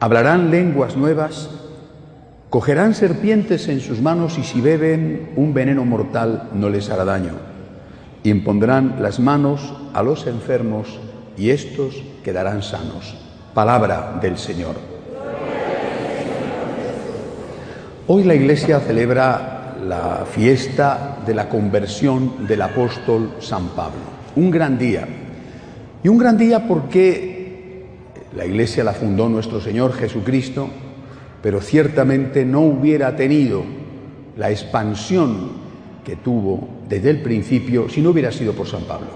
hablarán lenguas nuevas, cogerán serpientes en sus manos y si beben un veneno mortal no les hará daño. Impondrán las manos a los enfermos y estos quedarán sanos. Palabra del Señor. Hoy la Iglesia celebra la fiesta de la conversión del apóstol San Pablo. Un gran día. Y un gran día porque la Iglesia la fundó nuestro Señor Jesucristo, pero ciertamente no hubiera tenido la expansión que tuvo desde el principio si no hubiera sido por San Pablo.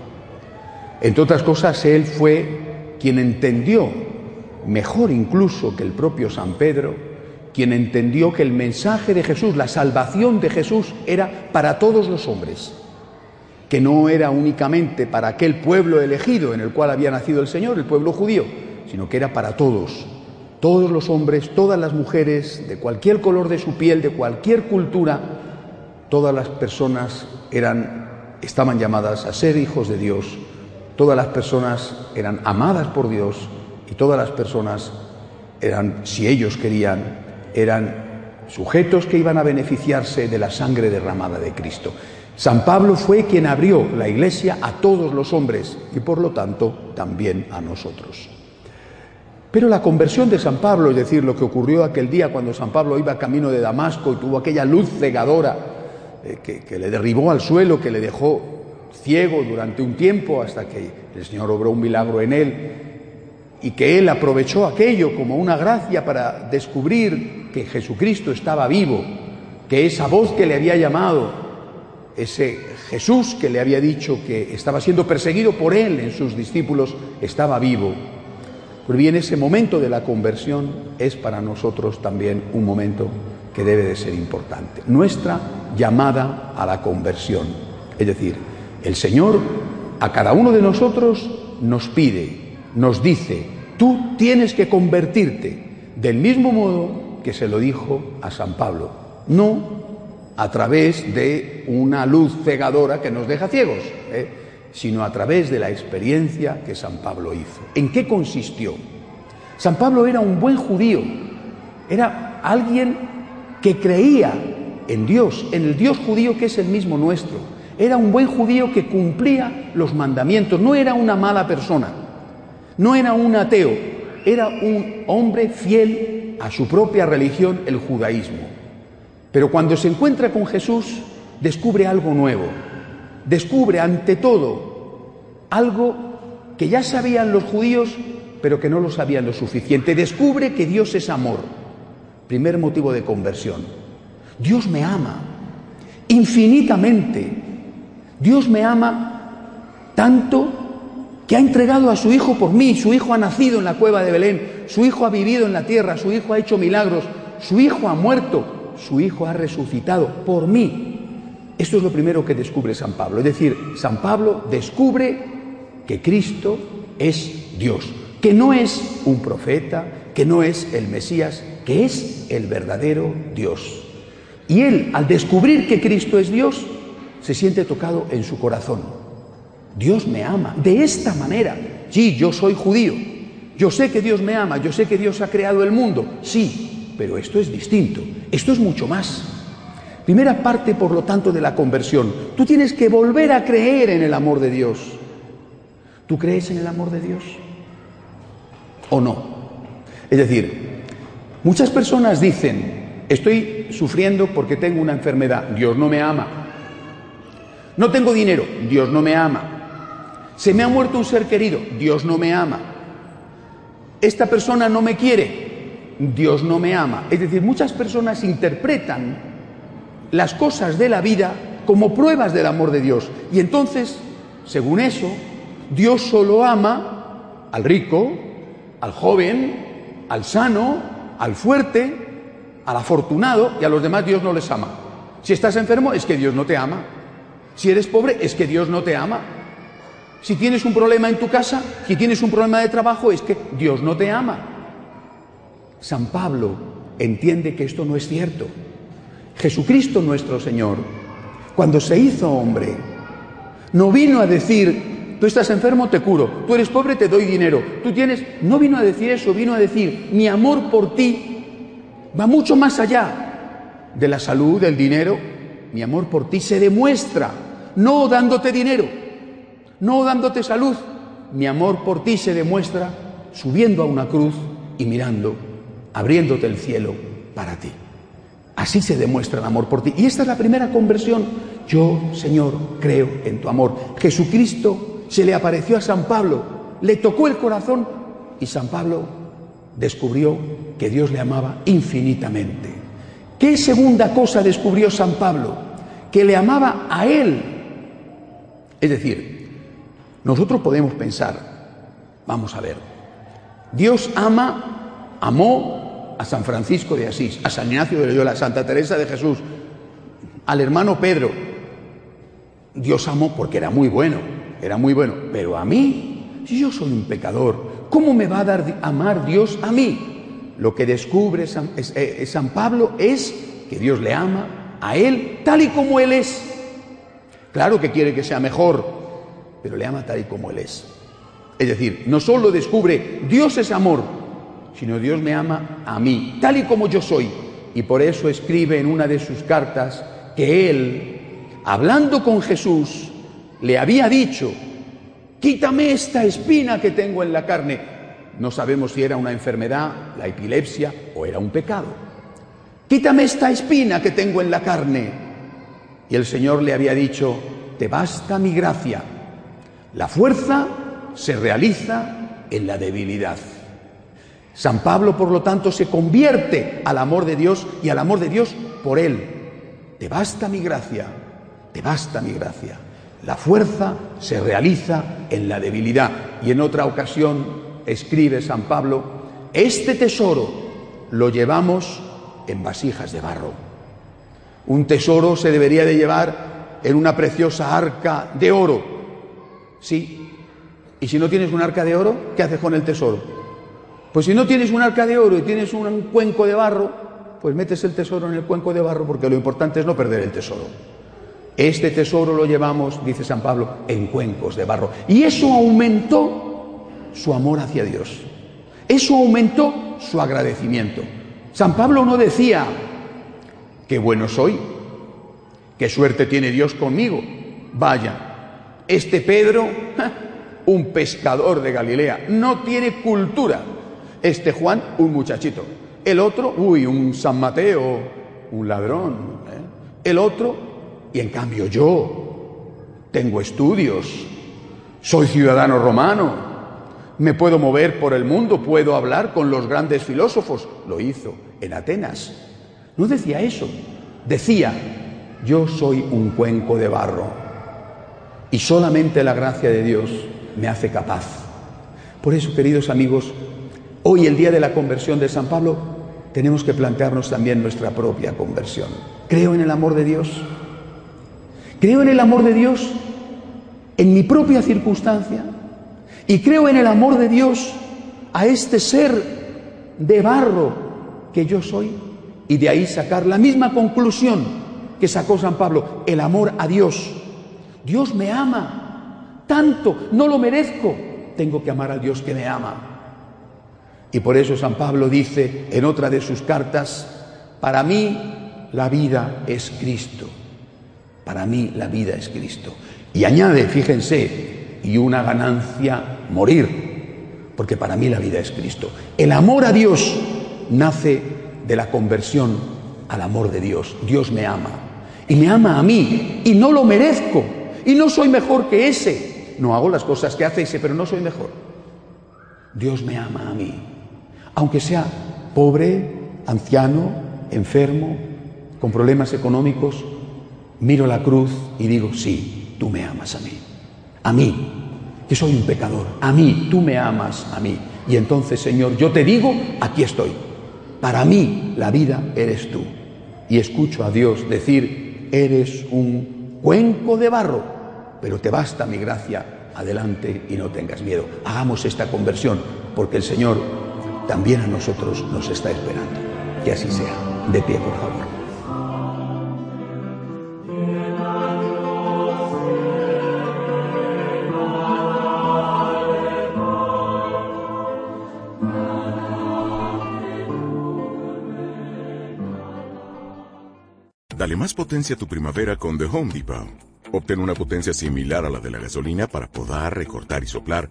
Entre otras cosas, él fue quien entendió, mejor incluso que el propio San Pedro, quien entendió que el mensaje de Jesús, la salvación de Jesús, era para todos los hombres, que no era únicamente para aquel pueblo elegido en el cual había nacido el Señor, el pueblo judío, sino que era para todos, todos los hombres, todas las mujeres, de cualquier color de su piel, de cualquier cultura, todas las personas eran, estaban llamadas a ser hijos de Dios, todas las personas eran amadas por Dios y todas las personas eran, si ellos querían, eran sujetos que iban a beneficiarse de la sangre derramada de Cristo. San Pablo fue quien abrió la iglesia a todos los hombres y por lo tanto también a nosotros. Pero la conversión de San Pablo, es decir, lo que ocurrió aquel día cuando San Pablo iba camino de Damasco y tuvo aquella luz cegadora eh, que, que le derribó al suelo, que le dejó ciego durante un tiempo hasta que el Señor obró un milagro en él y que él aprovechó aquello como una gracia para descubrir que Jesucristo estaba vivo, que esa voz que le había llamado, ese Jesús que le había dicho que estaba siendo perseguido por él en sus discípulos, estaba vivo. Pues bien, ese momento de la conversión es para nosotros también un momento que debe de ser importante. Nuestra llamada a la conversión. Es decir, el Señor a cada uno de nosotros nos pide, nos dice, tú tienes que convertirte del mismo modo que se lo dijo a San Pablo, no a través de una luz cegadora que nos deja ciegos, ¿eh? Sino a través de la experiencia que San Pablo hizo. ¿En qué consistió? San Pablo era un buen judío, era alguien que creía en Dios, en el Dios judío que es el mismo nuestro. Era un buen judío que cumplía los mandamientos, no era una mala persona. No era un ateo, era un hombre fiel a su propia religión, el judaísmo. Pero cuando se encuentra con Jesús, descubre algo nuevo. Descubre ante todo algo que ya sabían los judíos, pero que no lo sabían lo suficiente. Descubre que Dios es amor. Primer motivo de conversión. Dios me ama infinitamente. Dios me ama tanto que ha entregado a su Hijo por mí. Su Hijo ha nacido en la cueva de Belén, su Hijo ha vivido en la tierra, su Hijo ha hecho milagros, su Hijo ha muerto, su Hijo ha resucitado por mí. Esto es lo primero que descubre San Pablo. Es decir, San Pablo descubre que Cristo es Dios, que no es un profeta, que no es el Mesías, que es el verdadero Dios. Y él, al descubrir que Cristo es Dios, se siente tocado en su corazón. Dios me ama de esta manera. Sí, yo soy judío. Yo sé que Dios me ama, yo sé que Dios ha creado el mundo. Sí, pero esto es distinto. Esto es mucho más. Primera parte, por lo tanto, de la conversión. Tú tienes que volver a creer en el amor de Dios. ¿Tú crees en el amor de Dios? ¿O no? Es decir, muchas personas dicen, estoy sufriendo porque tengo una enfermedad, Dios no me ama. No tengo dinero, Dios no me ama. Se me ha muerto un ser querido, Dios no me ama. Esta persona no me quiere, Dios no me ama. Es decir, muchas personas interpretan las cosas de la vida como pruebas del amor de Dios. Y entonces, según eso, Dios solo ama al rico, al joven, al sano, al fuerte, al afortunado y a los demás Dios no les ama. Si estás enfermo es que Dios no te ama. Si eres pobre es que Dios no te ama. Si tienes un problema en tu casa, si tienes un problema de trabajo es que Dios no te ama. San Pablo entiende que esto no es cierto. Jesucristo nuestro Señor, cuando se hizo hombre, no vino a decir, tú estás enfermo, te curo, tú eres pobre, te doy dinero, tú tienes... No vino a decir eso, vino a decir, mi amor por ti va mucho más allá de la salud, del dinero. Mi amor por ti se demuestra, no dándote dinero, no dándote salud. Mi amor por ti se demuestra subiendo a una cruz y mirando, abriéndote el cielo para ti. Así se demuestra el amor por ti. Y esta es la primera conversión. Yo, Señor, creo en tu amor. Jesucristo se le apareció a San Pablo, le tocó el corazón y San Pablo descubrió que Dios le amaba infinitamente. ¿Qué segunda cosa descubrió San Pablo? Que le amaba a él. Es decir, nosotros podemos pensar, vamos a ver, Dios ama, amó a San Francisco de Asís, a San Ignacio de Loyola, a Santa Teresa de Jesús, al hermano Pedro. Dios amó porque era muy bueno, era muy bueno, pero a mí, si yo soy un pecador, ¿cómo me va a dar amar Dios a mí? Lo que descubre San, eh, San Pablo es que Dios le ama a él tal y como él es. Claro que quiere que sea mejor, pero le ama tal y como él es. Es decir, no solo descubre Dios es amor, sino Dios me ama a mí, tal y como yo soy. Y por eso escribe en una de sus cartas que él, hablando con Jesús, le había dicho, quítame esta espina que tengo en la carne. No sabemos si era una enfermedad, la epilepsia o era un pecado. Quítame esta espina que tengo en la carne. Y el Señor le había dicho, te basta mi gracia. La fuerza se realiza en la debilidad. San Pablo, por lo tanto, se convierte al amor de Dios y al amor de Dios por él. Te basta mi gracia, te basta mi gracia. La fuerza se realiza en la debilidad. Y en otra ocasión escribe San Pablo, este tesoro lo llevamos en vasijas de barro. Un tesoro se debería de llevar en una preciosa arca de oro. Sí. Y si no tienes un arca de oro, ¿qué haces con el tesoro? Pues si no tienes un arca de oro y tienes un cuenco de barro, pues metes el tesoro en el cuenco de barro porque lo importante es no perder el tesoro. Este tesoro lo llevamos, dice San Pablo, en cuencos de barro. Y eso aumentó su amor hacia Dios. Eso aumentó su agradecimiento. San Pablo no decía, qué bueno soy, qué suerte tiene Dios conmigo. Vaya, este Pedro, un pescador de Galilea, no tiene cultura este Juan, un muchachito. El otro, uy, un San Mateo, un ladrón. ¿eh? El otro, y en cambio yo tengo estudios, soy ciudadano romano, me puedo mover por el mundo, puedo hablar con los grandes filósofos. Lo hizo en Atenas. No decía eso, decía, yo soy un cuenco de barro y solamente la gracia de Dios me hace capaz. Por eso, queridos amigos, Hoy, el día de la conversión de San Pablo, tenemos que plantearnos también nuestra propia conversión. ¿Creo en el amor de Dios? ¿Creo en el amor de Dios en mi propia circunstancia? ¿Y creo en el amor de Dios a este ser de barro que yo soy? Y de ahí sacar la misma conclusión que sacó San Pablo, el amor a Dios. Dios me ama tanto, no lo merezco, tengo que amar al Dios que me ama. Y por eso San Pablo dice en otra de sus cartas, para mí la vida es Cristo. Para mí la vida es Cristo. Y añade, fíjense, y una ganancia morir. porque para mí la vida es Cristo. El amor a Dios nace de la conversión al amor de Dios. Dios me ama y me ama a mí y no lo merezco y no soy mejor que ese. No hago las cosas que hace ese, pero no soy mejor. Dios me ama a mí, aunque sea pobre, anciano, enfermo, con problemas económicos, miro la cruz y digo, sí, tú me amas a mí. A mí, que soy un pecador. A mí, tú me amas a mí. Y entonces, Señor, yo te digo, aquí estoy. Para mí, la vida eres tú. Y escucho a Dios decir, eres un cuenco de barro, pero te basta mi gracia. Adelante y no tengas miedo. Hagamos esta conversión, porque el Señor también a nosotros nos está esperando. Que así sea. De pie, por favor. Dale más potencia a tu primavera con The Home Depot. Obtén una potencia similar a la de la gasolina para podar, recortar y soplar